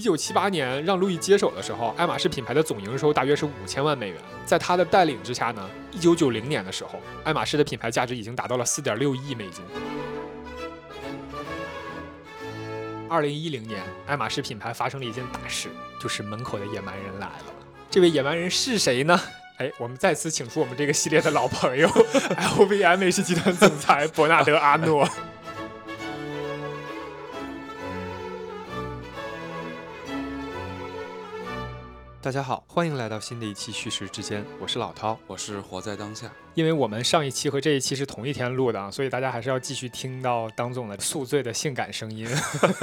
一九七八年让路易接手的时候，爱马仕品牌的总营收大约是五千万美元。在他的带领之下呢，一九九零年的时候，爱马仕的品牌价值已经达到了四点六亿美金。二零一零年，爱马仕品牌发生了一件大事，就是门口的野蛮人来了。这位野蛮人是谁呢？哎，我们再次请出我们这个系列的老朋友，LVMH 集团总裁伯纳德·阿诺。大家好，欢迎来到新的一期叙事之间，我是老涛，我是活在当下。因为我们上一期和这一期是同一天录的啊，所以大家还是要继续听到当总的宿醉的性感声音。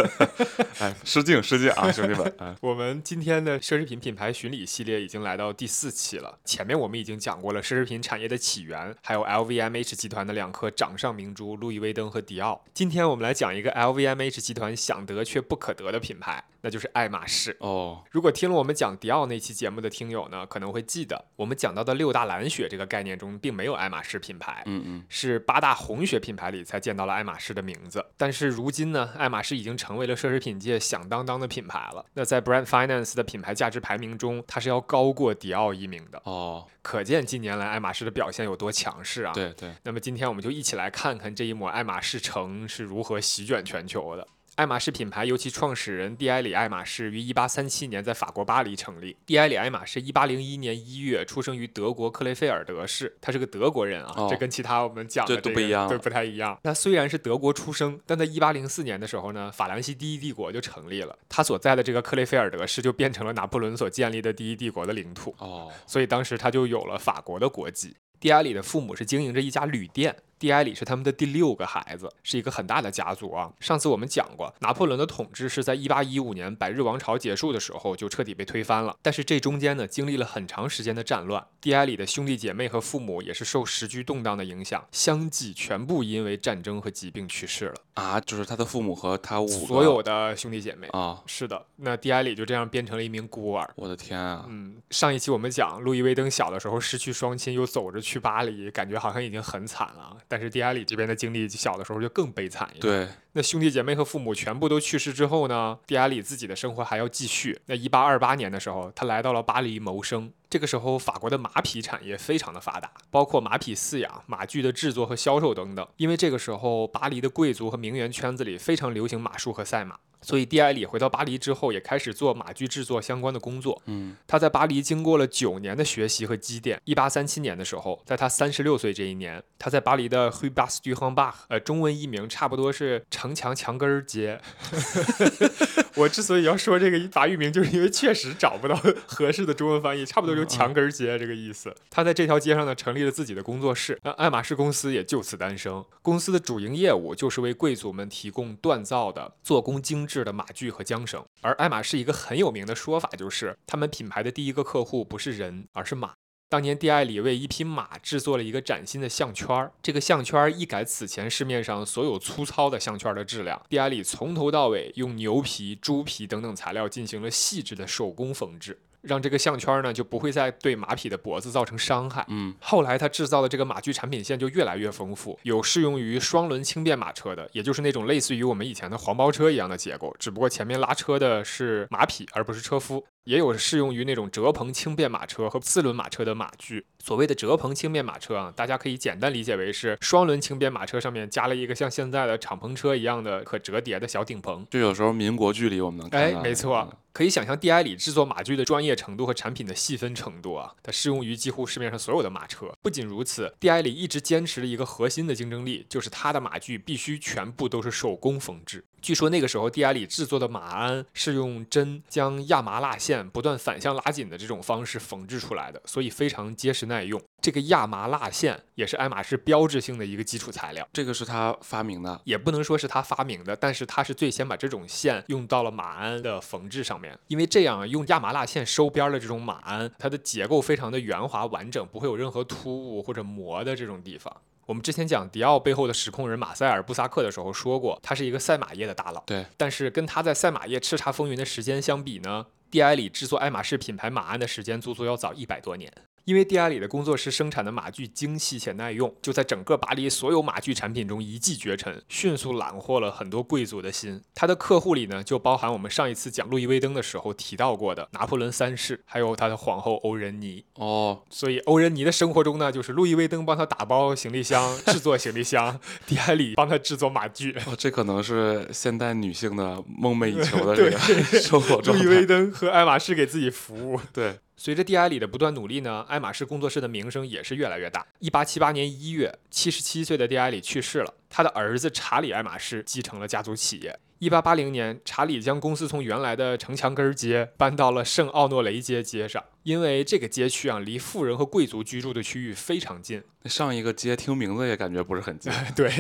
哎，失敬失敬啊，兄弟们！我们今天的奢侈品品牌巡礼系列已经来到第四期了。前面我们已经讲过了奢侈品产业的起源，还有 LVMH 集团的两颗掌上明珠路易威登和迪奥。今天我们来讲一个 LVMH 集团想得却不可得的品牌，那就是爱马仕。哦，如果听了我们讲迪奥那期节目的听友呢，可能会记得我们讲到的六大蓝血这个概念中，并没有爱马仕品牌，嗯嗯，是八大红学品牌里才见到了爱马仕的名字。但是如今呢，爱马仕已经成为了奢侈品界响当当的品牌了。那在 Brand Finance 的品牌价值排名中，它是要高过迪奥一名的。哦，可见近年来爱马仕的表现有多强势啊！对对。那么今天我们就一起来看看这一抹爱马仕橙是如何席卷全球的。爱马仕品牌由其创始人蒂埃里·爱马仕于1837年在法国巴黎成立。蒂埃里·爱马仕1801年1月出生于德国克雷菲尔德市，他是个德国人啊，这跟其他我们讲的这个不一样，对不太一样。那虽然是德国出生，但在1804年的时候呢，法兰西第一帝国就成立了，他所在的这个克雷菲尔德市就变成了拿破仑所建立的第一帝国的领土。哦，所以当时他就有了法国的国籍。蒂埃里的父母是经营着一家旅店。蒂埃里是他们的第六个孩子，是一个很大的家族啊。上次我们讲过，拿破仑的统治是在1815年百日王朝结束的时候就彻底被推翻了。但是这中间呢，经历了很长时间的战乱。蒂埃里的兄弟姐妹和父母也是受时局动荡的影响，相继全部因为战争和疾病去世了啊。就是他的父母和他五所有的兄弟姐妹啊。是的，那蒂埃里就这样变成了一名孤儿。我的天啊！嗯，上一期我们讲路易威登小的时候失去双亲，又走着去巴黎，感觉好像已经很惨了。但是蒂埃里这边。的经历小的时候就更悲惨一点。对，那兄弟姐妹和父母全部都去世之后呢，蒂埃里自己的生活还要继续。那一八二八年的时候，他来到了巴黎谋生。这个时候，法国的马匹产业非常的发达，包括马匹饲养、马具的制作和销售等等。因为这个时候，巴黎的贵族和名媛圈子里非常流行马术和赛马。所以，蒂埃里回到巴黎之后，也开始做马具制作相关的工作。嗯，他在巴黎经过了九年的学习和积淀。一八三七年的时候，在他三十六岁这一年，他在巴黎的 Rue Bas du Rambach，呃，中文译名差不多是城墙墙根儿街。我之所以要说这个法语名，就是因为确实找不到合适的中文翻译，差不多就墙根儿街这个意思。他在这条街上呢，成立了自己的工作室，那爱马仕公司也就此诞生。公司的主营业务就是为贵族们提供锻造的、做工精致的马具和缰绳。而爱马仕一个很有名的说法就是，他们品牌的第一个客户不是人，而是马。当年蒂埃里为一匹马制作了一个崭新的项圈儿，这个项圈儿一改此前市面上所有粗糙的项圈的质量，蒂埃里从头到尾用牛皮、猪皮等等材料进行了细致的手工缝制。让这个项圈呢就不会再对马匹的脖子造成伤害。嗯，后来他制造的这个马具产品线就越来越丰富，有适用于双轮轻便马车的，也就是那种类似于我们以前的黄包车一样的结构，只不过前面拉车的是马匹而不是车夫。也有适用于那种折棚轻便马车和四轮马车的马具。所谓的折棚轻便马车啊，大家可以简单理解为是双轮轻便马车上面加了一个像现在的敞篷车一样的可折叠的小顶棚。就有时候民国剧里我们能看到。哎，没错，可以想象蒂埃里制作马具的专业程度和产品的细分程度啊，它适用于几乎市面上所有的马车。不仅如此，蒂埃里一直坚持的一个核心的竞争力，就是它的马具必须全部都是手工缝制。据说那个时候，蒂埃里制作的马鞍是用针将亚麻蜡线不断反向拉紧的这种方式缝制出来的，所以非常结实耐用。这个亚麻蜡线也是爱马仕标志性的一个基础材料。这个是他发明的，也不能说是他发明的，但是他是最先把这种线用到了马鞍的缝制上面。因为这样用亚麻蜡线收边的这种马鞍，它的结构非常的圆滑完整，不会有任何突兀或者磨的这种地方。我们之前讲迪奥背后的实控人马塞尔·布萨克的时候说过，他是一个赛马业的大佬。对，但是跟他在赛马业叱咤风云的时间相比呢，蒂埃里制作爱马仕品牌马鞍的时间足足要早一百多年。因为蒂埃里的工作室生产的马具精细且耐用，就在整个巴黎所有马具产品中一骑绝尘，迅速揽获了很多贵族的心。他的客户里呢，就包含我们上一次讲路易威登的时候提到过的拿破仑三世，还有他的皇后欧仁妮。哦，所以欧仁妮的生活中呢，就是路易威登帮他打包行李箱、制作行李箱，蒂埃里帮他制作马具。哦，这可能是现代女性的梦寐以求的 这个生活状路易威。登和爱马仕给自己服务。对，随着蒂埃里的不断努力呢，爱马仕工作室的名声也是越来越大。一八七八年一月，七十七岁的蒂埃里去世了，他的儿子查理·爱马仕继承了家族企业。一八八零年，查理将公司从原来的城墙根儿街搬到了圣奥诺雷街街上，因为这个街区啊，离富人和贵族居住的区域非常近。上一个街听名字也感觉不是很近。对，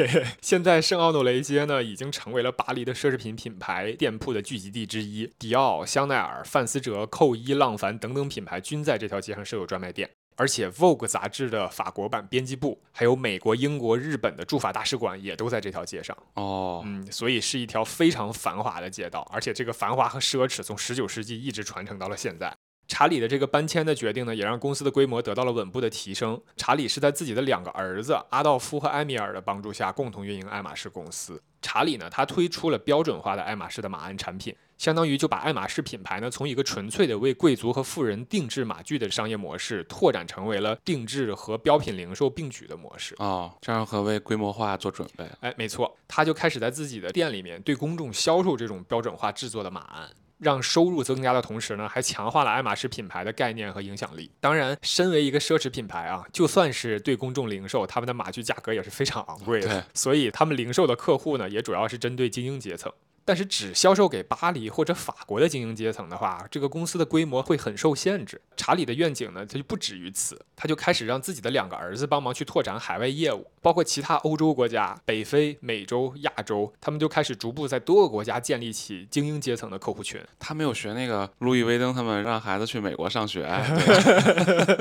现在圣奥诺雷街呢，已经成为了巴黎的奢侈品品牌店铺的聚集地之一。迪奥、香奈儿、范思哲、寇伊、浪凡等等品牌均在这条街上设有专卖店。而且《Vogue》杂志的法国版编辑部，还有美国、英国、日本的驻法大使馆也都在这条街上。哦，嗯，所以是一条非常繁华的街道，而且这个繁华和奢侈从十九世纪一直传承到了现在。查理的这个搬迁的决定呢，也让公司的规模得到了稳步的提升。查理是在自己的两个儿子阿道夫和埃米尔的帮助下，共同运营爱马仕公司。查理呢，他推出了标准化的爱马仕的马鞍产品，相当于就把爱马仕品牌呢，从一个纯粹的为贵族和富人定制马具的商业模式，拓展成为了定制和标品零售并举的模式。哦，这样和为规模化做准备。哎，没错，他就开始在自己的店里面对公众销售这种标准化制作的马鞍。让收入增加的同时呢，还强化了爱马仕品牌的概念和影响力。当然，身为一个奢侈品牌啊，就算是对公众零售，他们的马具价格也是非常昂贵的。所以他们零售的客户呢，也主要是针对精英阶层。但是只销售给巴黎或者法国的精英阶层的话，这个公司的规模会很受限制。查理的愿景呢，他就不止于此，他就开始让自己的两个儿子帮忙去拓展海外业务，包括其他欧洲国家、北非、美洲、亚洲，他们就开始逐步在多个国家建立起精英阶层的客户群。他没有学那个路易威登他们让孩子去美国上学，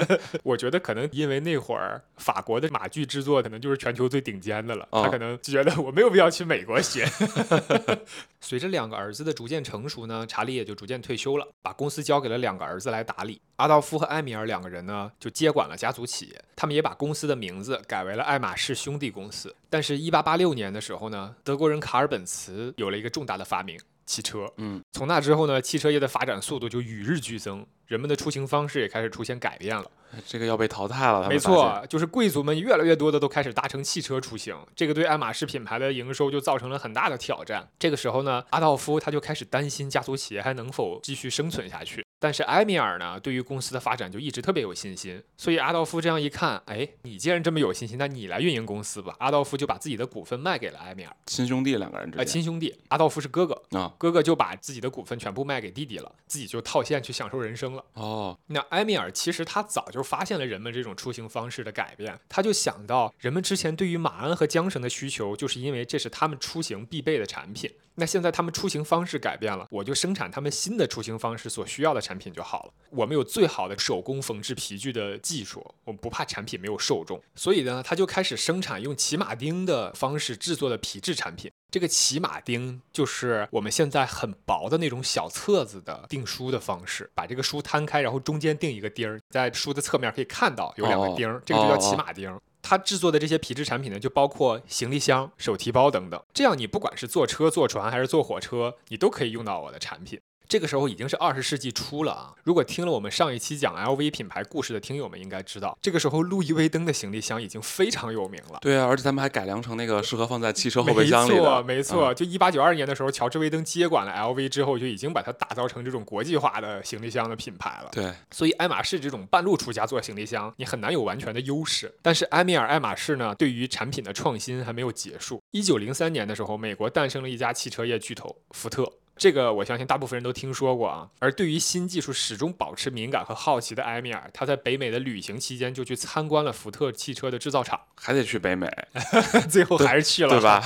对 我觉得可能因为那会儿法国的马具制作可能就是全球最顶尖的了，哦他可能就觉得我没有必要去美国学。随着两个儿子的逐渐成熟呢，查理也就逐渐退休了，把公司交给了两个儿子来打理。阿道夫和埃米尔两个人呢，就接管了家族企业，他们也把公司的名字改为了爱马仕兄弟公司。但是，一八八六年的时候呢，德国人卡尔本茨有了一个重大的发明——汽车。嗯，从那之后呢，汽车业的发展速度就与日俱增，人们的出行方式也开始出现改变了。这个要被淘汰了。没，错，就是贵族们越来越多的都开始搭乘汽车出行，这个对爱马仕品牌的营收就造成了很大的挑战。这个时候呢，阿道夫他就开始担心家族企业还能否继续生存下去。但是埃米尔呢，对于公司的发展就一直特别有信心，所以阿道夫这样一看，哎，你既然这么有信心，那你来运营公司吧。阿道夫就把自己的股份卖给了埃米尔，亲兄弟两个人之呃，间亲兄弟，阿道夫是哥哥，啊，哥哥就把自己的股份全部卖给弟弟了，自己就套现去享受人生了。哦，那埃米尔其实他早就发现了人们这种出行方式的改变，他就想到人们之前对于马鞍和缰绳的需求，就是因为这是他们出行必备的产品。那现在他们出行方式改变了，我就生产他们新的出行方式所需要的产品就好了。我们有最好的手工缝制皮具的技术，我们不怕产品没有受众，所以呢，他就开始生产用骑马钉的方式制作的皮质产品。这个骑马钉就是我们现在很薄的那种小册子的订书的方式，把这个书摊开，然后中间钉一个钉儿，在书的侧面可以看到有两个钉儿，这个就叫骑马钉。它制作的这些皮质产品呢，就包括行李箱、手提包等等。这样你不管是坐车、坐船还是坐火车，你都可以用到我的产品。这个时候已经是二十世纪初了啊！如果听了我们上一期讲 LV 品牌故事的听友们应该知道，这个时候路易威登的行李箱已经非常有名了。对啊，而且他们还改良成那个适合放在汽车后备箱里的，没错，没错。嗯就一八九二年的时候，乔治威登接管了 LV 之后，就已经把它打造成这种国际化的行李箱的品牌了。对，所以爱马仕这种半路出家做行李箱，你很难有完全的优势。但是埃米尔爱马仕呢，对于产品的创新还没有结束。一九零三年的时候，美国诞生了一家汽车业巨头福特。这个我相信大部分人都听说过啊。而对于新技术始终保持敏感和好奇的埃米尔，他在北美的旅行期间就去参观了福特汽车的制造厂，还得去北美，最后还是去了，对吧？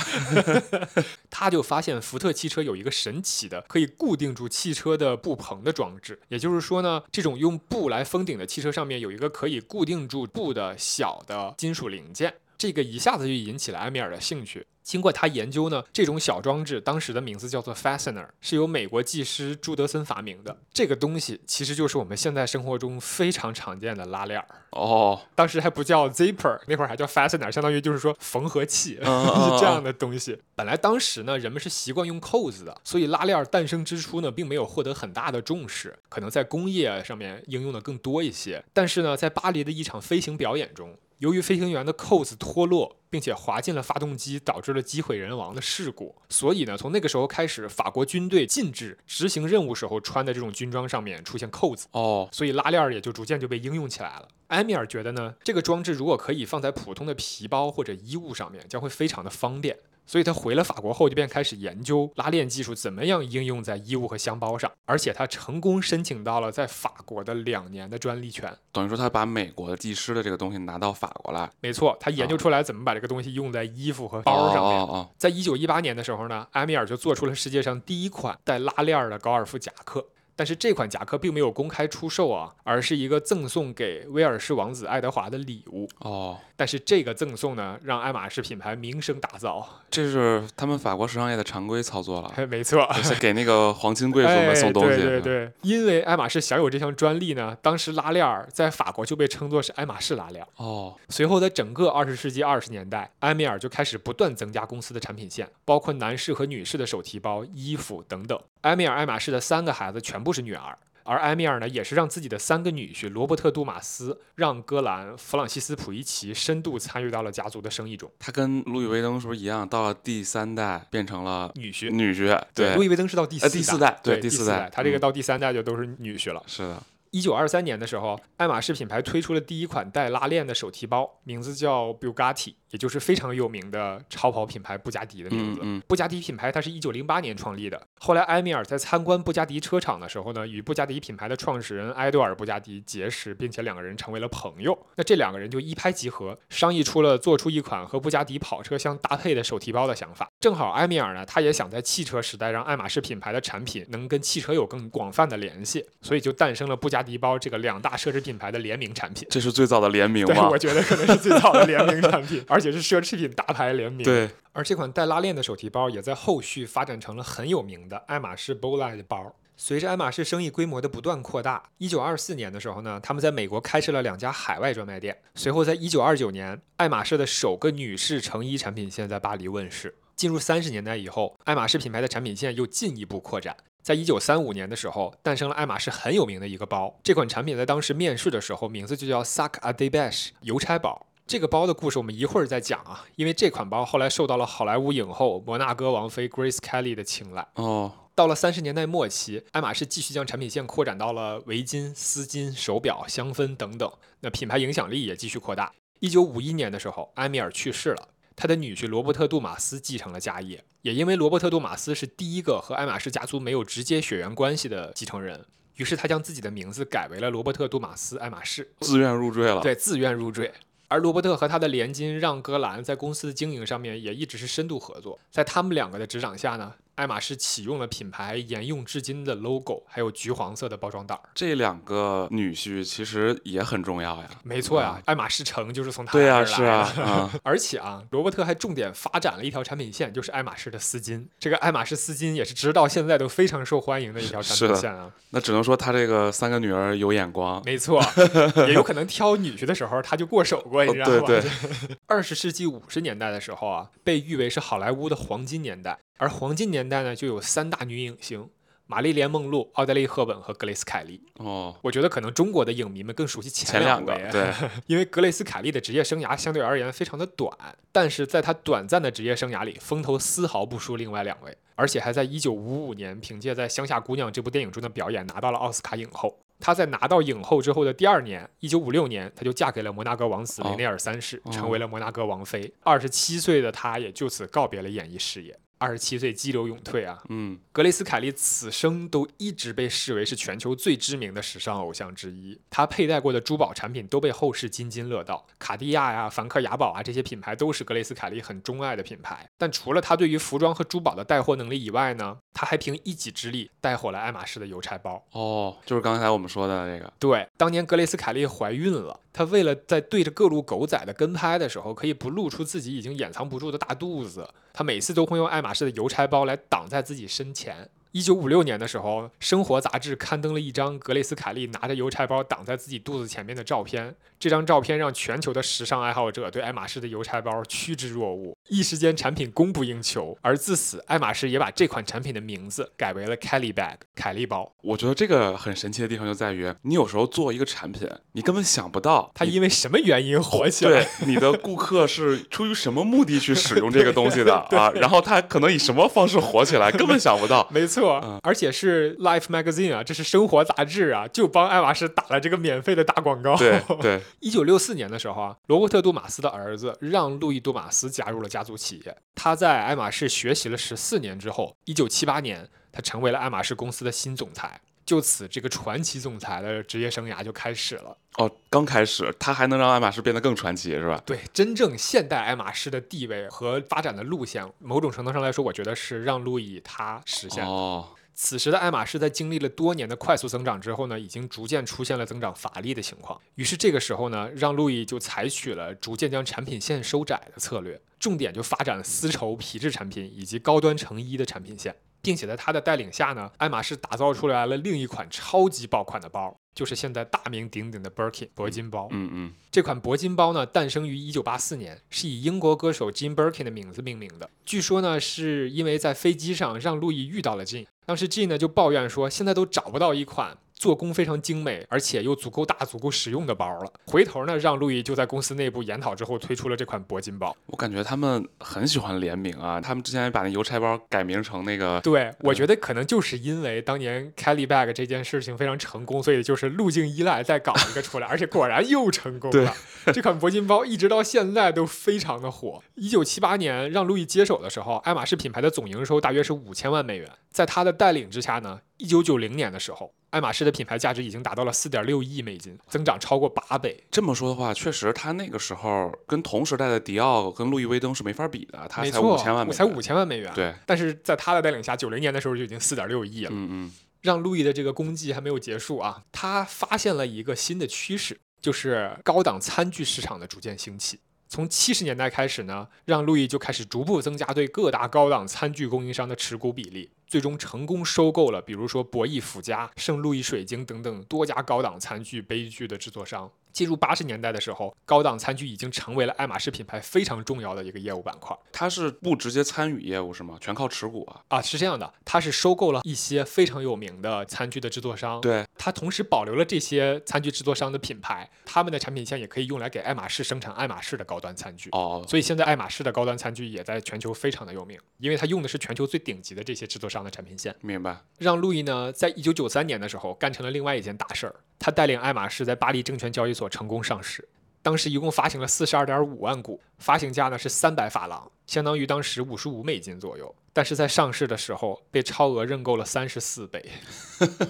他就发现福特汽车有一个神奇的可以固定住汽车的布棚的装置，也就是说呢，这种用布来封顶的汽车上面有一个可以固定住布的小的金属零件。这个一下子就引起了埃米尔的兴趣。经过他研究呢，这种小装置当时的名字叫做 fastener，是由美国技师朱德森发明的。这个东西其实就是我们现在生活中非常常见的拉链儿，哦，当时还不叫 zipper，那会儿还叫 fastener，相当于就是说缝合器，这样的东西。本来当时呢，人们是习惯用扣子的，所以拉链儿诞生之初呢，并没有获得很大的重视，可能在工业上面应用的更多一些。但是呢，在巴黎的一场飞行表演中，由于飞行员的扣子脱落，并且滑进了发动机，导致了机毁人亡的事故。所以呢，从那个时候开始，法国军队禁止执行任务时候穿的这种军装上面出现扣子。哦，所以拉链儿也就逐渐就被应用起来了。埃米尔觉得呢，这个装置如果可以放在普通的皮包或者衣物上面，将会非常的方便。所以他回了法国后，就便开始研究拉链技术怎么样应用在衣物和箱包上，而且他成功申请到了在法国的两年的专利权。等于说他把美国的技师的这个东西拿到法国来，没错，他研究出来怎么把这个东西用在衣服和包上面。哦哦在一九一八年的时候呢，埃米尔就做出了世界上第一款带拉链儿的高尔夫夹克。但是这款夹克并没有公开出售啊，而是一个赠送给威尔士王子爱德华的礼物。哦哦，但是这个赠送呢，让爱马仕品牌名声大噪。这是他们法国时尚业的常规操作了，没错，就是给那个皇亲贵族哎们送东西。对对对，因为爱马仕享有这项专利呢，当时拉链儿在法国就被称作是爱马仕拉链儿。哦，随后在整个二十世纪二十年代，埃米尔就开始不断增加公司的产品线，包括男士和女士的手提包、衣服等等。埃米尔爱马仕的三个孩子全部是女儿。而埃米尔呢，也是让自己的三个女婿罗伯特·杜马斯、让·戈兰、弗朗西斯·普伊奇深度参与到了家族的生意中。他跟路易威登是不是一样？到了第三代变成了女婿，女婿，对路易威登是到第四呃第四代对对第四代，他这个嗯到第三代就都是女婿了。是的，一九二三年的时候，爱马仕品牌推出了第一款带拉链的手提包，名字叫 Bugatti，也就是非常有名的超跑品牌布加迪的名字。嗯嗯布加迪品牌它是一九零八年创立的，后来埃米尔在参观布加迪车厂的时候呢，与布加迪品牌的创始人埃多尔·布加迪结识，并且两个人成为了朋友。那这两个人就一拍即合，商议出了做出一款和布加迪跑车相搭配的手提包的想法。正好埃米尔呢，他也想在汽车时代让爱马仕品牌的产品能跟汽车有更广泛的联系，所以就诞生了布加迪包这个两大奢侈品牌的联名产品。这是最早的联名对，吗我？觉得可能是最早的联名产品，而且是奢侈品大牌联名。，对，而这款带拉链的手提包也在后续发展成了很有名的爱马仕 Bolide 包。随着爱马仕生意规模的不断扩大，一九二四年的时候呢，他们在美国开设了两家海外专卖店。随后，在一九二九年，爱马仕的首个女士成衣产品线在巴黎问世。进入三十年代以后，爱马仕品牌的产品线又进一步扩展。在一九三五年的时候，诞生了爱马仕很有名的一个包。这款产品在当时面世的时候，名字就叫 Sac des Bêches 邮差包。这个包的故事我们一会儿再讲啊，因为这款包后来受到了好莱坞影后摩纳哥王妃 Grace Kelly 的青睐。哦，到了三十年代末期，爱马仕继续将产品线扩展到了围巾、丝巾、手表、香氛等等，那品牌影响力也继续扩大。一九五一年的时候，埃米尔去世了，他的女婿罗伯特·杜马斯继承了家业。也因为罗伯特·杜马斯是第一个和爱马仕家族没有直接血缘关系的继承人，于是他将自己的名字改为了罗伯特·杜马斯爱马仕。自愿入赘了。对，自愿入赘。而罗伯特和他的连襟让·格兰在公司的经营上面也一直是深度合作，在他们两个的执掌下呢，爱马仕启用了品牌沿用至今的 logo，还有橘黄色的包装袋儿。这两个女婿其实也很重要呀。没错呀，爱马仕城就是从他对呀、那儿来是啊，而且啊，罗伯特还重点发展了一条产品线，就是爱马仕的丝巾。这个爱马仕丝巾也是直到现在都非常受欢迎的一条产品线啊。那只能说他这个三个女儿有眼光。没错，也有可能挑女婿的时候他就过手过，你知道吗？哦对对 二十世纪五十年代的时候啊，被誉为是好莱坞的黄金年代。而黄金年代呢，就有三大女影星：玛丽莲·梦露、奥黛丽·赫本和格蕾斯·凯莉。哦，我觉得可能中国的影迷们更熟悉前前两个位，对，因为格蕾斯·凯利的职业生涯相对而言非常的短，但是在她短暂的职业生涯里，风头丝毫不输另外两位，而且还在一九五五年凭借在《乡下姑娘》这部电影中的表演拿到了奥斯卡影后。她在拿到影后之后的第二年，一九五六年，她就嫁给了摩纳哥王子哦雷内尔三世，哦成为了摩纳哥王妃。二十七岁的她也就此告别了演艺事业。二十七岁激流勇退啊！嗯，格蕾斯·凯利此生都一直被视为是全球最知名的时尚偶像之一。她佩戴过的珠宝产品都被后世津津乐道，卡地亚呀、梵克雅宝啊这些品牌都是格蕾斯·凯利很钟爱的品牌。但除了她对于服装和珠宝的带货能力以外呢，她还凭一己之力带火了爱马仕的邮差包。哦，就是刚才我们说的这个。对，当年格蕾斯·凯利怀孕了，他为了在对着各路狗仔的跟拍的时候，可以不露出自己已经掩藏不住的大肚子，他每次都会用爱马仕的邮差包来挡在自己身前。一九五六年的时候，《生活》杂志刊登了一张格雷斯·凯利拿着邮差包挡在自己肚子前面的照片。这张照片让全球的时尚爱好者对爱马仕的邮差包趋之若鹜，一时间产品供不应求。而自此，爱马仕也把这款产品的名字改为了 Kelly Bag（ 凯利包）。我觉得这个很神奇的地方就在于，你有时候做一个产品，你根本想不到它因为什么原因火起来。对，你的顾客是出于什么目的去使用这个东西的 啊？然后他可能以什么方式火起来，根本想不到。没错，而且是 Life Magazine 啊，这是生活杂志啊，就帮爱马仕打了这个免费的大广告。对 对。一九六四年的时候啊，罗伯特·杜马斯的儿子让·路易·杜马斯加入了家族企业。他在爱马仕学习了十四年之后，一九七八年，他成为了爱马仕公司的新总裁。就此，这个传奇总裁的职业生涯就开始了。哦，刚开始，他还能让爱马仕变得更传奇，是吧？对，真正现代爱马仕的地位和发展的路线，某种程度上来说，我觉得是让路易他实现的。哦。此时的爱马仕在经历了多年的快速增长之后呢，已经逐渐出现了增长乏力的情况。于是这个时候呢，让路易就采取了逐渐将产品线收窄的策略，重点就发展了丝绸皮质产品以及高端成衣的产品线，并且在他的带领下呢，爱马仕打造出来了另一款超级爆款的包。就是现在大名鼎鼎的 Birkin 铂金包。嗯嗯，这款铂金包呢，诞生于1984年，是以英国歌手 Jim Birkin 的名字命名的。据说呢，是因为在飞机上让路易遇到了 Jim，当时 G 呢就抱怨说，现在都找不到一款。做工非常精美，而且又足够大、足够实用的包了。回头呢，让路易就在公司内部研讨之后，推出了这款铂金包。我感觉他们很喜欢联名啊，他们之前把那邮差包改名成那个。对，我觉得可能就是因为当年 Kelly Bag 这件事情非常成功，所以就是路径依赖再搞一个出来，而且果然又成功了。这款铂金包一直到现在都非常的火。一九七八年让路易接手的时候，爱马仕品牌的总营收大约是五千万美元。在他的带领之下呢，一九九零年的时候。爱马仕的品牌价值已经达到了四点六亿美金，增长超过八倍。这么说的话，确实，他那个时候跟同时代的迪奥、跟路易威登是没法比的。他才五千万，才五千万美元。对，但是在他的带领下，九零年的时候就已经四点六亿了。嗯嗯，让路易的这个功绩还没有结束啊，他发现了一个新的趋势，就是高档餐具市场的逐渐兴起。从七十年代开始呢，让路易就开始逐步增加对各大高档餐具供应商的持股比例。最终成功收购了，比如说博弈福家、圣路易水晶等等多家高档餐具杯具的制作商。进入八十年代的时候，高档餐具已经成为了爱马仕品牌非常重要的一个业务板块。它是不直接参与业务是吗？全靠持股啊？啊，是这样的，它是收购了一些非常有名的餐具的制作商。对，它同时保留了这些餐具制作商的品牌，他们的产品线也可以用来给爱马仕生产爱马仕的高端餐具。哦，所以现在爱马仕的高端餐具也在全球非常的有名，因为它用的是全球最顶级的这些制作商的产品线。明白。让路易呢，在一九九三年的时候干成了另外一件大事儿，他带领爱马仕在巴黎证券交易所所成功上市。当时一共发行了四十二点五万股，发行价呢是三百法郎，相当于当时五十五美金左右。但是在上市的时候被超额认购了三十四倍，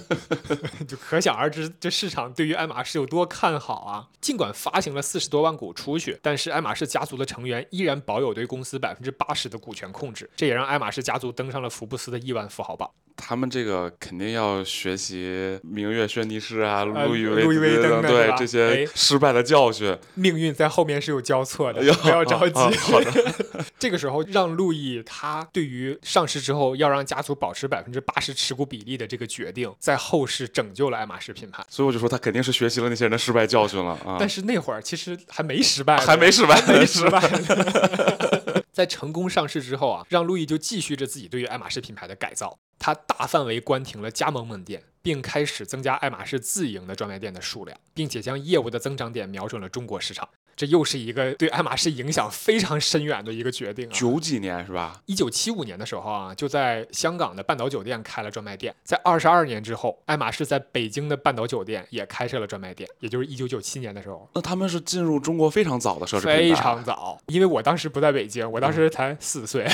就可想而知这市场对于爱马仕有多看好啊！尽管发行了四十多万股出去，但是爱马仕家族的成员依然保有对公司百分之八十的股权控制，这也让爱马仕家族登上了福布斯的亿万富豪榜。他们这个肯定要学习明月轩尼诗啊，路易路易威登对这些失败的教训。命运在后面是有交错的，不要着急。好的，这个时候让路易他对于上市之后要让家族保持百分之八十持股比例的这个决定，在后世拯救了爱马仕品牌。所以我就说他肯定是学习了那些人的失败教训了啊。但是那会儿其实还没失败，还没失败，没失败。在成功上市之后啊，让路易就继续着自己对于爱马仕品牌的改造。他大范围关停了加盟门店，并开始增加爱马仕自营的专卖店的数量，并且将业务的增长点瞄准了中国市场。这又是一个对爱马仕影响非常深远的一个决定啊！九几年是吧？一九七五年的时候啊，就在香港的半岛酒店开了专卖店。在二十二年之后，爱马仕在北京的半岛酒店也开设了专卖店，也就是一九九七年的时候。那他们是进入中国非常早的奢侈品非常早，因为我当时不在北京，我当时才四岁。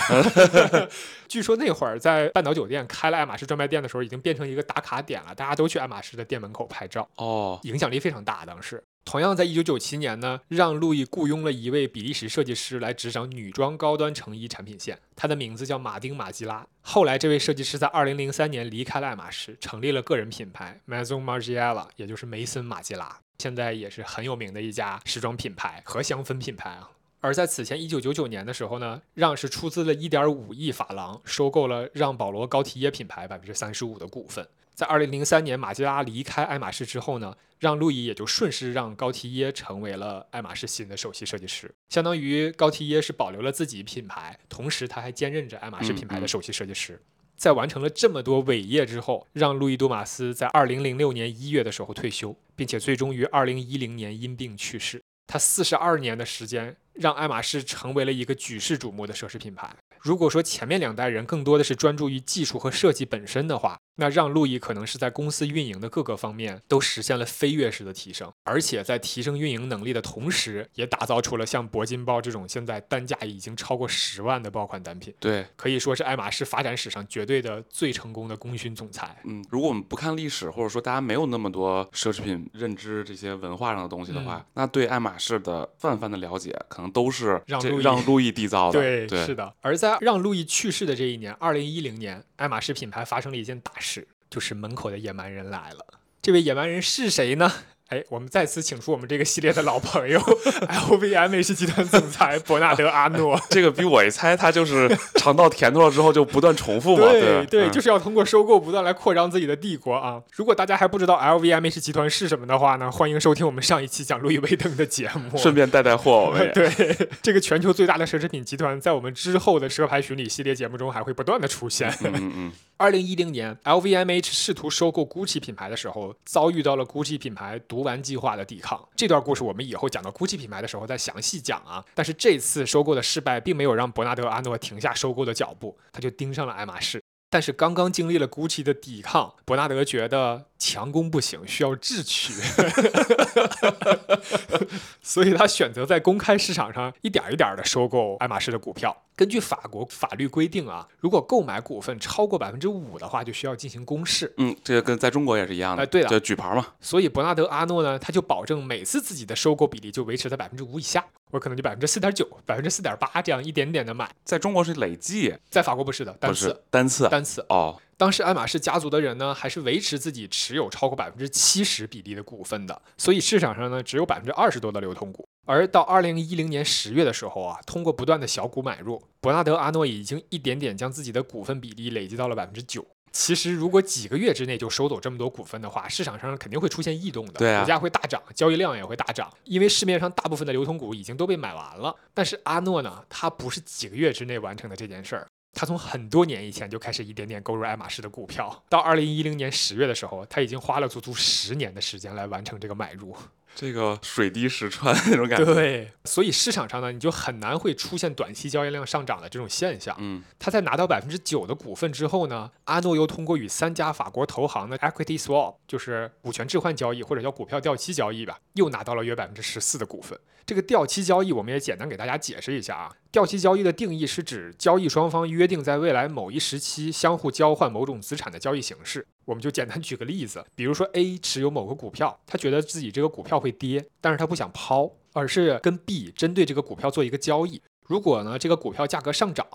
据说那会儿在半岛酒店开了爱马仕专卖店的时候，已经变成一个打卡点了，大家都去爱马仕的店门口拍照。哦，影响力非常大，当时。同样，在一九九七年呢，让路易雇佣了一位比利时设计师来执掌女装高端成衣产品线，他的名字叫马丁·马吉拉。后来，这位设计师在二零零三年离开了爱马仕，成立了个人品牌 Maison Margiela，也就是梅森马吉拉。现在也是很有名的一家时装品牌和香氛品牌啊。而在此前，一九九九年的时候呢，让是出资了一点五亿法郎，收购了让保罗高缇耶品牌百分之三十五的股份。在二零零三年马吉拉离开爱马仕之后呢，让路易也就顺势让高缇耶成为了爱马仕新的首席设计师，相当于高缇耶是保留了自己品牌，同时他还兼任着爱马仕品牌的首席设计师。在完成了这么多伟业之后，让路易多马斯在二零零六年一月的时候退休，并且最终于二零一零年因病去世。他四十二年的时间，让爱马仕成为了一个举世瞩目的奢侈品牌。如果说前面两代人更多的是专注于技术和设计本身的话，那让路易可能是在公司运营的各个方面都实现了飞跃式的提升，而且在提升运营能力的同时，也打造出了像铂金包这种现在单价已经超过十万的爆款单品。对，可以说是爱马仕发展史上绝对的最成功的功勋总裁。嗯，如果我们不看历史，或者说大家没有那么多奢侈品认知这些文化上的东西的话，那对爱马仕的泛泛的了解，可能都是让路易让路易缔造的。对，对，是的。而在让路易去世的这一年，二零一零年，爱马仕品牌发生了一件大事，就是门口的野蛮人来了。这位野蛮人是谁呢？哎，我们再次请出我们这个系列的老朋友 LVMH 集团总裁伯纳德·阿诺。这个比我一猜，他就是尝到甜头了之后就不断重复嘛。对对，就是要通过收购不断来扩张自己的帝国啊！如果大家还不知道 LVMH 集团是什么的话呢，欢迎收听我们上一期讲路易威登的节目，顺便带带货。我们 对这个全球最大的奢侈品集团，在我们之后的奢牌巡礼系列节目中还会不断的出现。嗯嗯嗯。二零一零年，LVMH 试图收购 GUCCI 品牌的时候，遭遇到了 GUCCI 品牌毒丸计划的抵抗。这段故事我们以后讲到 GUCCI 品牌的时候再详细讲啊。但是这次收购的失败，并没有让伯纳德·阿诺停下收购的脚步，他就盯上了爱马仕。但是刚刚经历了 GUCCI 的抵抗，伯纳德觉得强攻不行，需要智取，所以他选择在公开市场上一点一点的收购爱马仕的股票。根据法国法律规定啊，如果购买股份超过百分之五的话，就需要进行公示。嗯，这个跟在中国也是一样的。哎，对的，就举牌嘛。所以伯纳德·阿诺呢，他就保证每次自己的收购比例就维持在百分之五以下，我可能就百分之四点九、百分之四点八这样一点点的买。在中国是累计，在法国不是的，单次，单次，单次。哦，当时爱马仕家族的人呢，还是维持自己持有超过百分之七十比例的股份的，所以市场上呢，只有百分之二十多的流通股。而到二零一零年十月的时候啊，通过不断的小股买入，伯纳德·阿诺已经一点点将自己的股份比例累积到了百分之九。其实，如果几个月之内就收走这么多股份的话，市场上肯定会出现异动的，对啊，股价会大涨，交易量也会大涨，因为市面上大部分的流通股已经都被买完了。但是阿诺呢，他不是几个月之内完成的这件事儿，他从很多年以前就开始一点点购入爱马仕的股票，到二零一零年十月的时候，他已经花了足足十年的时间来完成这个买入。这个水滴石穿那种感觉，对，所以市场上呢，你就很难会出现短期交易量上涨的这种现象。嗯，他在拿到百分之九的股份之后呢，阿诺又通过与三家法国投行的 equity swap，就是股权置换交易或者叫股票掉期交易吧，又拿到了约百分之十四的股份。这个掉期交易，我们也简单给大家解释一下啊。掉期交易的定义是指交易双方约定在未来某一时期相互交换某种资产的交易形式。我们就简单举个例子，比如说 A 持有某个股票，他觉得自己这个股票会跌，但是他不想抛，而是跟 B 针对这个股票做一个交易。如果呢这个股票价格上涨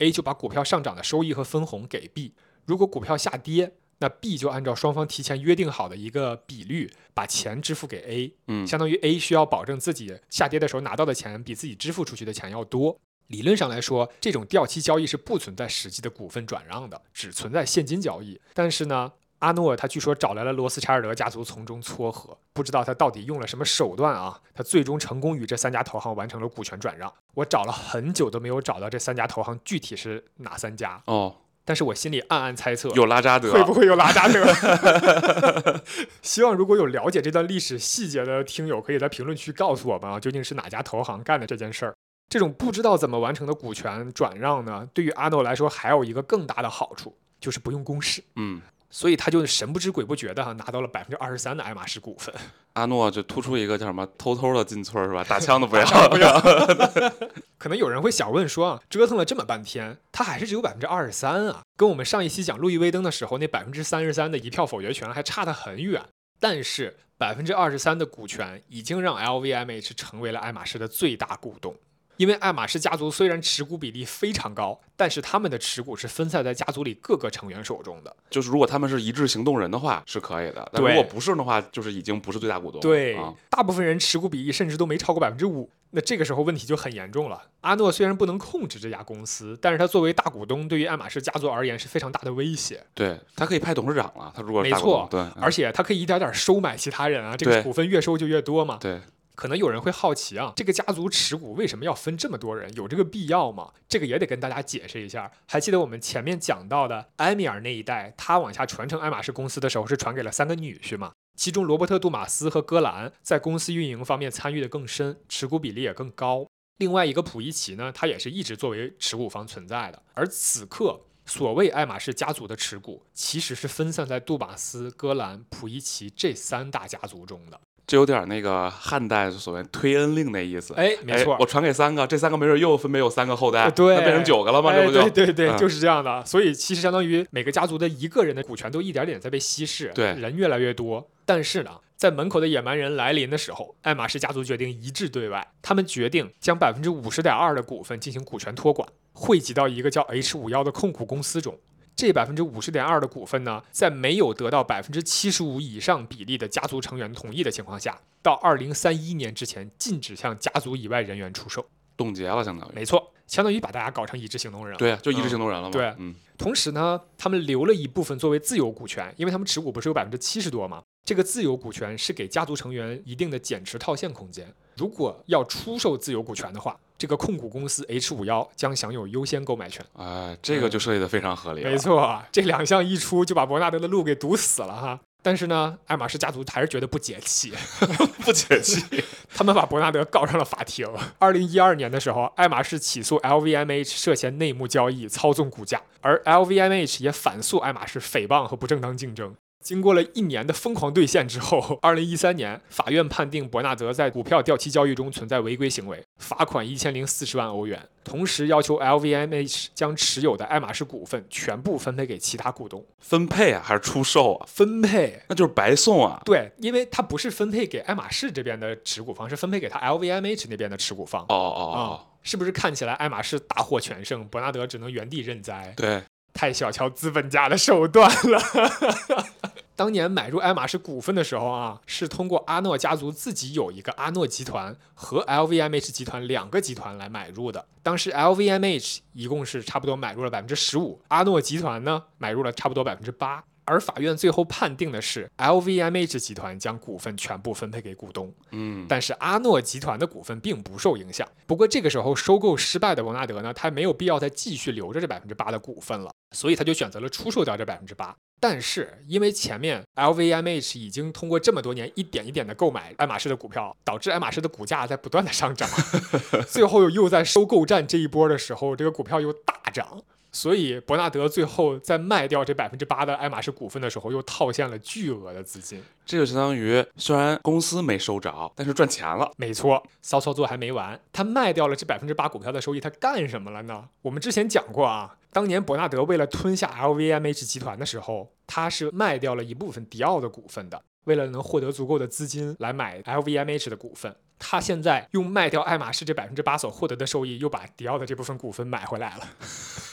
，A 就把股票上涨的收益和分红给 B；如果股票下跌，那 B 就按照双方提前约定好的一个比率把钱支付给 A。嗯，相当于 A 需要保证自己下跌的时候拿到的钱比自己支付出去的钱要多。理论上来说，这种掉期交易是不存在实际的股份转让的，只存在现金交易。但是呢，阿诺他据说找来了罗斯柴尔德家族从中撮合，不知道他到底用了什么手段啊？他最终成功与这三家投行完成了股权转让。我找了很久都没有找到这三家投行具体是哪三家哦，但是我心里暗暗猜测，有拉扎德，会不会有拉扎德？希望如果有了解这段历史细节的听友，可以在评论区告诉我们啊，究竟是哪家投行干的这件事儿？这种不知道怎么完成的股权转让呢，对于阿诺来说还有一个更大的好处，就是不用公示。嗯，所以他就神不知鬼不觉的哈拿到了百分之二十三的爱马仕股份。阿诺就突出一个叫什么偷偷的进村是吧？打枪的不要不要。可能有人会想问说啊，折腾了这么半天，他还是只有百分之二十三啊，跟我们上一期讲路易威登的时候那百分之三十三的一票否决权还差得很远。但是百分之二十三的股权已经让 LVMH 成为了爱马仕的最大股东。因为爱马仕家族虽然持股比例非常高，但是他们的持股是分散在家族里各个成员手中的。就是如果他们是一致行动人的话是可以的，但如果不是的话，就是已经不是最大股东了。对，啊，大部分人持股比例甚至都没超过百分之五。那这个时候问题就很严重了。阿诺虽然不能控制这家公司，但是他作为大股东，对于爱马仕家族而言是非常大的威胁。对他可以派董事长了。他如果没错，对，而且他可以一点点收买其他人啊，这个股份越收就越多嘛。对，可能有人会好奇啊，这个家族持股为什么要分这么多人？有这个必要吗？这个也得跟大家解释一下。还记得我们前面讲到的埃米尔那一代，他往下传承爱马仕公司的时候是传给了三个女婿嘛？其中罗伯特·杜马斯和戈兰在公司运营方面参与的更深，持股比例也更高。另外一个普伊奇呢，他也是一直作为持股方存在的。而此刻，所谓爱马仕家族的持股，其实是分散在杜马斯、戈兰、普伊奇这三大家族中的。这有点那个汉代所谓推恩令那意思。哎，没错，我传给三个，这三个没准又分别有三个后代，呃对那变成九个了吗？哎这不就？对对对，嗯就是这样的。所以其实相当于每个家族的一个人的股权都一点点在被稀释，对人越来越多。但是呢，在门口的野蛮人来临的时候，爱马仕家族决定一致对外，他们决定将百分之五十点二的股份进行股权托管，汇集到一个叫 H 五幺的控股公司中。这百分之五十点二的股份呢，在没有得到百分之七十五以上比例的家族成员同意的情况下，到二零三一年之前禁止向家族以外人员出售。冻结了，相当于。没错，相当于把大家搞成一致行动人了。对啊，就一致嗯行动人了嘛。对嗯，同时呢，他们留了一部分作为自由股权，因为他们持股不是有百分之七十多吗？这个自由股权是给家族成员一定的减持套现空间。如果要出售自由股权的话，这个控股公司 H 五幺将享有优先购买权。哎，这个就设计的非常合理了。没错，这两项一出就把伯纳德的路给堵死了哈。但是呢，爱马仕家族还是觉得不解气，不解气。他们把伯纳德告上了法庭。二零一二年的时候，爱马仕起诉 LVMH 涉嫌内幕交易、操纵股价，而 LVMH 也反诉爱马仕诽谤和不正当竞争。经过了一年的疯狂兑现之后，二零一三年，法院判定伯纳德在股票掉期交易中存在违规行为，罚款一千零四十万欧元，同时要求 LVMH 将持有的爱马仕股份全部分配给其他股东。分配啊，还是出售啊？分配，那就是白送啊。对，因为它不是分配给爱马仕这边的持股方，是分配给他 LVMH 那边的持股方。哦哦啊、哦，是不是看起来爱马仕大获全胜，伯纳德只能原地认栽？对，太小瞧资本家的手段了。当年买入爱马仕股份的时候啊，是通过阿诺家族自己有一个阿诺集团和 LVMH 集团两个集团来买入的。当时 LVMH 一共是差不多买入了百分之十五，阿诺集团呢买入了差不多百分之八。而法院最后判定的是 LVMH 集团将股份全部分配给股东，嗯，但是阿诺集团的股份并不受影响。不过这个时候收购失败的伯纳德呢，他没有必要再继续留着这百分之八的股份了，所以他就选择了出售掉这百分之八。但是因为前面 LVMH 已经通过这么多年一点一点的购买爱马仕的股票，导致爱马仕的股价在不断的上涨，最后又在收购战这一波的时候，这个股票又大涨。所以伯纳德最后在卖掉这百分之八的爱马仕股份的时候，又套现了巨额的资金。这就相当于虽然公司没收着，但是赚钱了。没错，骚操作还没完，他卖掉了这百分之八股票的收益，他干什么了呢？我们之前讲过啊，当年伯纳德为了吞下 LVMH 集团的时候，他是卖掉了一部分迪奥的股份的，为了能获得足够的资金来买 LVMH 的股份。他现在用卖掉爱马仕这百分之八所获得的收益，又把迪奥的这部分股份买回来了。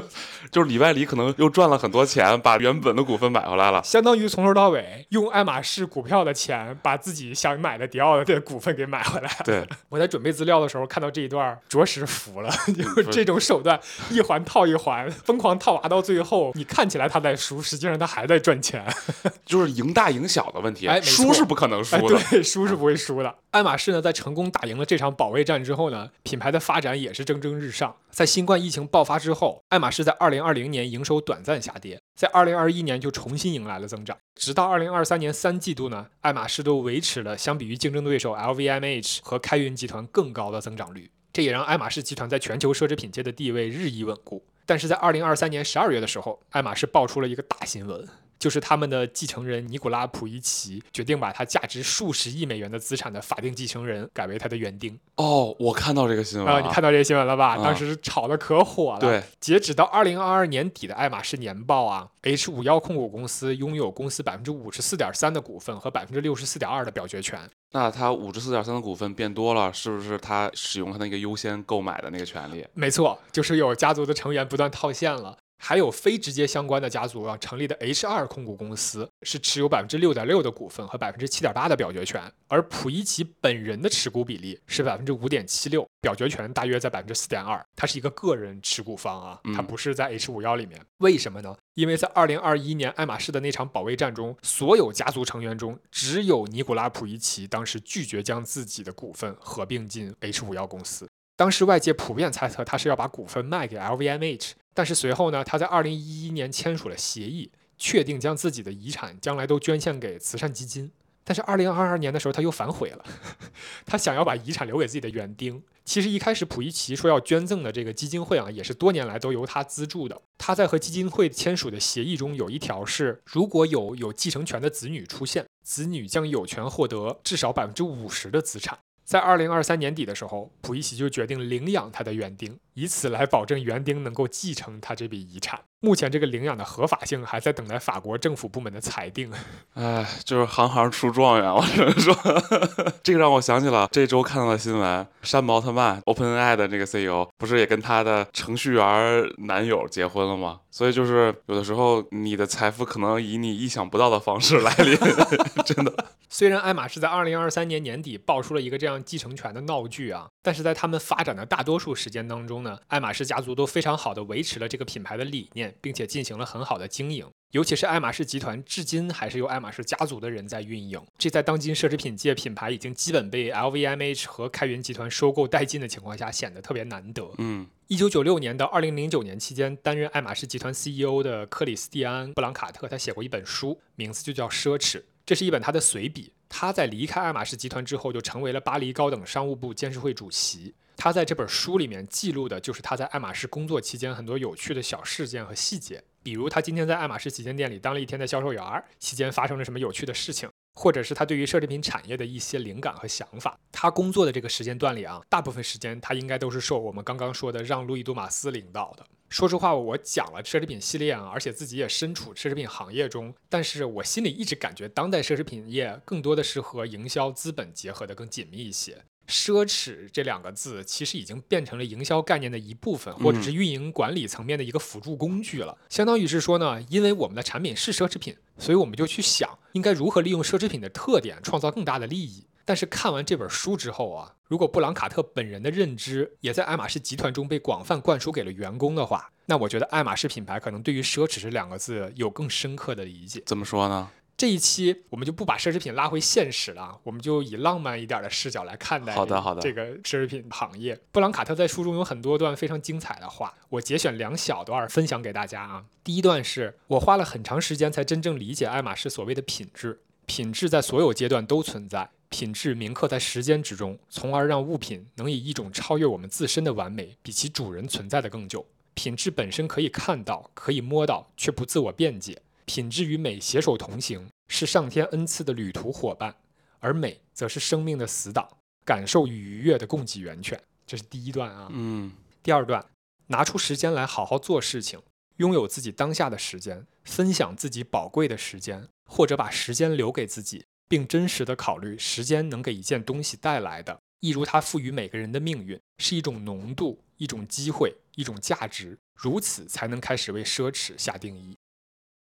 就是里外里可能又赚了很多钱，把原本的股份买回来了。相当于从头到尾用爱马仕股票的钱，把自己想买的迪奥的这股份给买回来了。对，我在准备资料的时候看到这一段，着实服了。就是这种手段，一环套一环，疯狂套娃到最后，你看起来他在输，实际上他还在赚钱。就是赢大赢小的问题，哎输是不可能输哎，的。对，输是不会输的。爱马仕呢，在成功打赢了这场保卫战之后呢，品牌的发展也是蒸蒸日上。在新冠疫情爆发之后，爱马仕在2020年营收短暂下跌，在2021年就重新迎来了增长。直到2023年三季度呢，爱马仕都维持了相比于竞争对手 LVMH 和开云集团更高的增长率。这也让爱马仕集团在全球奢侈品界的地位日益稳固。但是在2023年12月的时候，爱马仕爆出了一个大新闻，就是他们的继承人尼古拉·普伊奇决定把他价值数十亿美元的资产的法定继承人改为他的园丁。哦，我看到这个新闻啊、了，你看到这个新闻了吧？啊当时炒的可火了。对，截止到二零二二年底的爱马仕年报啊，H 五幺控股公司拥有公司百分之五十四点三的股份和百分之六十四点二的表决权。那他五十四点三的股份变多了，是不是他使用他那个优先购买的那个权利？没错，就是有家族的成员不断套现了。还有非直接相关的家族啊成立的 H 二控股公司是持有百分之六点六的股份和百分之七点八的表决权，而普伊奇本人的持股比例是百分之五点七六，表决权大约在百分之四点二。他是一个个人持股方啊，他嗯不是在 H 五幺里面。为什么呢？因为在二零二一年爱马仕的那场保卫战中，所有家族成员中，只有尼古拉普伊奇当时拒绝将自己的股份合并进 H 五幺公司。当时外界普遍猜测他是要把股份卖给 LVMH，但是随后呢，他在二零一一年签署了协议，确定将自己的遗产将来都捐献给慈善基金。但是二零二二年的时候，他又反悔了，他想要把遗产留给自己的园丁。其实一开始普伊奇说要捐赠的这个基金会啊，也是多年来都由他资助的。他在和基金会签署的协议中有一条是，如果有有继承权的子女出现，子女将有权获得至少百分之五十的资产。在二零二三年底的时候，普伊奇就决定领养他的园丁，以此来保证园丁能够继承他这笔遗产。目前这个领养的合法性还在等待法国政府部门的裁定。哎，就是行行出状元，我只能说，这个让我想起了这周看到的新闻，山姆奥特曼 OpenAI 的那个 CEO 不是也跟他的程序员男友结婚了吗？所以就是有的时候你的财富可能以你意想不到的方式来临，真的。虽然爱马仕在二零二三年年底爆出了一个这样继承权的闹剧啊，但是在他们发展的大多数时间当中呢，爱马仕家族都非常好的维持了这个品牌的理念，并且进行了很好的经营。尤其是爱马仕集团，至今还是由爱马仕家族的人在运营。这在当今奢侈品界品牌已经基本被 LVMH 和开云集团收购殆尽的情况下，显得特别难得。嗯一九九六年到二零零九年期间，担任爱马仕集团 CEO 的克里斯蒂安·布朗卡特，他写过一本书，名字就叫《奢侈》，这是一本他的随笔。他在离开爱马仕集团之后，就成为了巴黎高等商务部监事会主席。他在这本书里面记录的就是他在爱马仕工作期间很多有趣的小事件和细节，比如他今天在爱马仕旗舰店里当了一天的销售员儿，期间发生了什么有趣的事情，或者是他对于奢侈品产业的一些灵感和想法。他工作的这个时间段里啊，大部分时间他应该都是受我们刚刚说的让路易多马斯领导的。说实话，我讲了奢侈品系列啊，而且自己也身处奢侈品行业中，但是我心里一直感觉当代奢侈品业更多的是和营销资本结合的更紧密一些。奢侈这两个字其实已经变成了营销概念的一部分，或者是运营管理层面的一个辅助工具了。相当于是说呢，因为我们的产品是奢侈品，所以我们就去想应该如何利用奢侈品的特点创造更大的利益。但是看完这本书之后啊，如果布朗卡特本人的认知也在爱马仕集团中被广泛灌输给了员工的话，那我觉得爱马仕品牌可能对于奢侈这两个字有更深刻的理解。怎么说呢？这一期我们就不把奢侈品拉回现实了，我们就以浪漫一点的视角来看待好的好的这个奢侈品行业。布朗卡特在书中有很多段非常精彩的话，我节选两小段分享给大家啊。第一段是我花了很长时间才真正理解爱马仕所谓的品质，品质在所有阶段都存在，品质铭刻在时间之中，从而让物品能以一种超越我们自身的完美，比其主人存在的更久。品质本身可以看到，可以摸到，却不自我辩解。品质与美携手同行，是上天恩赐的旅途伙伴，而美则是生命的死党，感受与愉悦的供给源泉。这是第一段啊。嗯第二段，拿出时间来好好做事情，拥有自己当下的时间，分享自己宝贵的时间，或者把时间留给自己，并真实的考虑时间能给一件东西带来的，一如它赋予每个人的命运，是一种浓度，一种机会，一种价值，如此才能开始为奢侈下定义。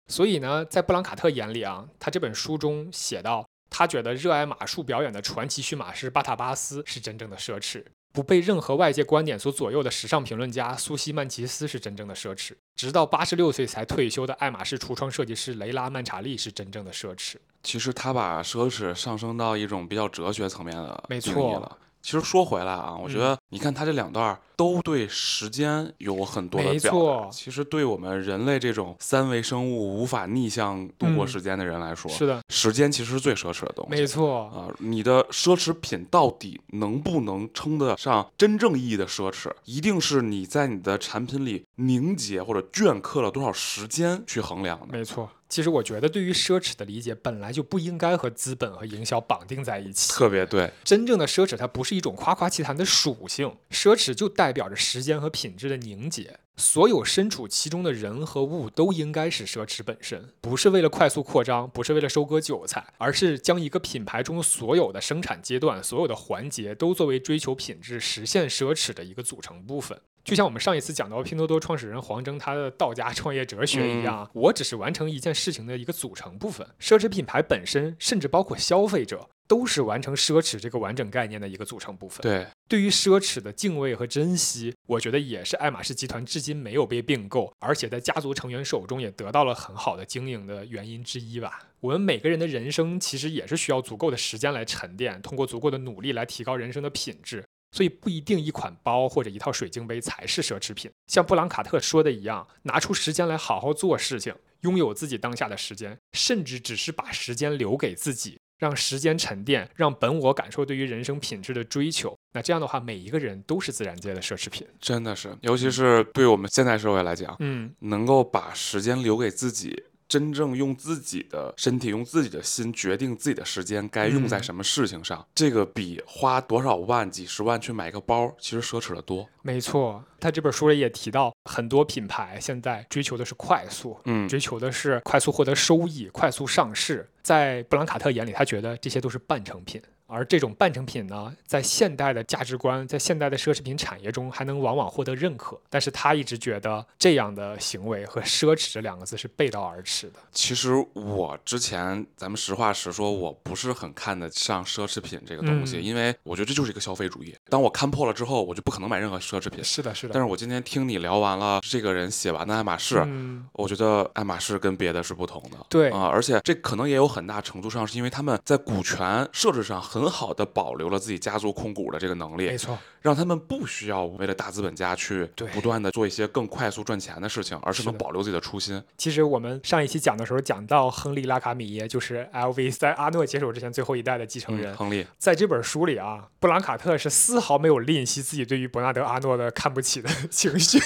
所以呢，在布朗卡特眼里啊，他这本书中写到，他觉得热爱马术表演的传奇驯马师巴塔巴斯是真正的奢侈，不被任何外界观点所左右的时尚评论家苏西曼奇斯是真正的奢侈，直到八十六岁才退休的爱马仕橱窗设计师雷拉曼查利是真正的奢侈。其实他把奢侈上升到一种比较哲学层面的没错。其实说回来啊，我觉得你看他这两段儿都对时间有很多的没表达。错其实对我们人类这种三维生物无法逆向度过嗯时间的人来说，是的，时间其实是最奢侈的东西。没错，啊，你的奢侈品到底能不能称得上真正意义的奢侈？一定是你在你的产品里凝结或者镌刻了多少时间去衡量的。没错，其实我觉得，对于奢侈的理解本来就不应该和资本和营销绑定在一起。特别对，真正的奢侈，它不是一种夸夸其谈的属性，奢侈就代表着时间和品质的凝结。所有身处其中的人和物都应该是奢侈本身，不是为了快速扩张，不是为了收割韭菜，而是将一个品牌中所有的生产阶段、所有的环节都作为追求品质、实现奢侈的一个组成部分。就像我们上一次讲到拼多多创始人黄峥他的道家创业哲学一样，我只是完成一件事情的一个组成部分。奢侈品牌本身，甚至包括消费者，都是完成奢侈这个完整概念的一个组成部分。对，对于奢侈的敬畏和珍惜，我觉得也是爱马仕集团至今没有被并购，而且在家族成员手中也得到了很好的经营的原因之一吧。我们每个人的人生其实也是需要足够的时间来沉淀，通过足够的努力来提高人生的品质。所以不一定一款包或者一套水晶杯才是奢侈品。像布朗卡特说的一样，拿出时间来好好做事情，拥有自己当下的时间，甚至只是把时间留给自己，让时间沉淀，让本我感受对于人生品质的追求。那这样的话，每一个人都是自然界的奢侈品。真的是，尤其是对我们现代社会来讲，嗯，能够把时间留给自己。真正用自己的身体、用自己的心决定自己的时间该用在什么事情上，这个比花多少万、几十万去买个包，其实奢侈的多。没错，他这本书里也提到，很多品牌现在追求的是快速，嗯，追求的是快速获得收益、快速上市。在布兰卡特眼里，他觉得这些都是半成品。而这种半成品呢，在现代的价值观，在现代的奢侈品产业中，还能往往获得认可。但是他一直觉得这样的行为和奢侈这两个字是背道而驰的。其实我之前，咱们实话实说，我不是很看得上奢侈品这个东西，因为我觉得这就是一个消费主义。当我看破了之后，我就不可能买任何奢侈品。是的，是的。但是我今天听你聊完了这个人写完的爱马仕，嗯我觉得爱马仕跟别的是不同的。对啊，而且这可能也有很大程度上是因为他们在股权设置上很好的保。留了自己家族控股的这个能力，没错，让他们不需要为了大资本家去不断的做一些更快速赚钱的事情，而是能保留自己的初心。其实我们上一期讲的时候讲到亨利·拉卡米耶，就是 LV 在阿诺接手之前最后一代的继承人。亨利在这本书里啊，布兰卡特是丝毫没有吝惜自己对于伯纳德·阿诺的看不起的 情绪，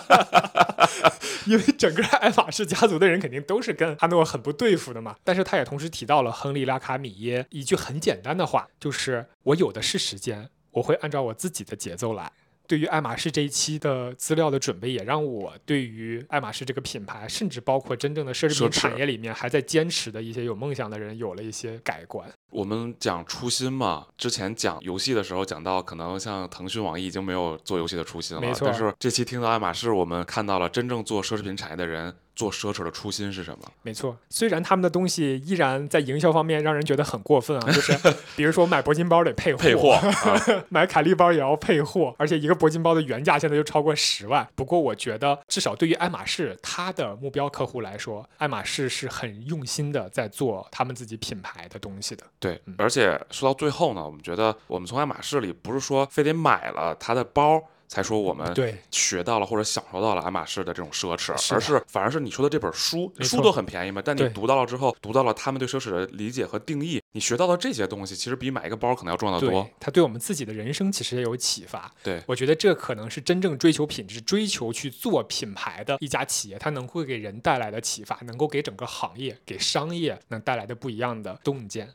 因为整个爱马仕家族的人肯定都是跟阿诺很不对付的嘛。但是他也同时提到了亨利·拉卡米耶一句很简单的话，就。就是我有的是时间，我会按照我自己的节奏来。对于爱马仕这一期的资料的准备，也让我对于爱马仕这个品牌，甚至包括真正的奢侈品产业里面还在坚持的一些有梦想的人，有了一些改观。我们讲初心嘛，之前讲游戏的时候讲到，可能像腾讯、网易已经没有做游戏的初心了。没错。但是这期听到爱马仕，我们看到了真正做奢侈品产业的人。做奢侈的初心是什么？没错，虽然他们的东西依然在营销方面让人觉得很过分啊，就是比如说买铂金包得配货，配货，买凯利包也要配货，而且一个铂金包的原价现在就超过十万。不过我觉得，至少对于爱马仕它的目标客户来说，爱马仕是很用心的在做他们自己品牌的东西的。对，而且说到最后呢，我们觉得我们从爱马仕里不是说非得买了它的包。才说我们对学到了或者享受到了爱马仕的这种奢侈，而是反而是你说的这本书，书都很便宜嘛，但你读到了之后，读到了他们对奢侈的理解和定义，你学到的这些东西，其实比买一个包可能要重要的多。它对我们自己的人生其实也有启发。对，我觉得这可能是真正追求品质、追求去做品牌的一家企业，它能会给人带来的启发，能够给整个行业、给商业能带来的不一样的洞见。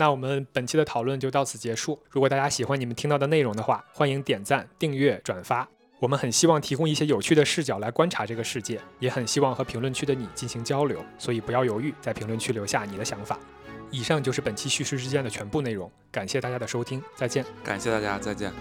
那我们本期的讨论就到此结束。如果大家喜欢你们听到的内容的话，欢迎点赞、订阅、转发。我们很希望提供一些有趣的视角来观察这个世界，也很希望和评论区的你进行交流。所以不要犹豫，在评论区留下你的想法。以上就是本期叙事之间的全部内容，感谢大家的收听，再见。感谢大家，再见。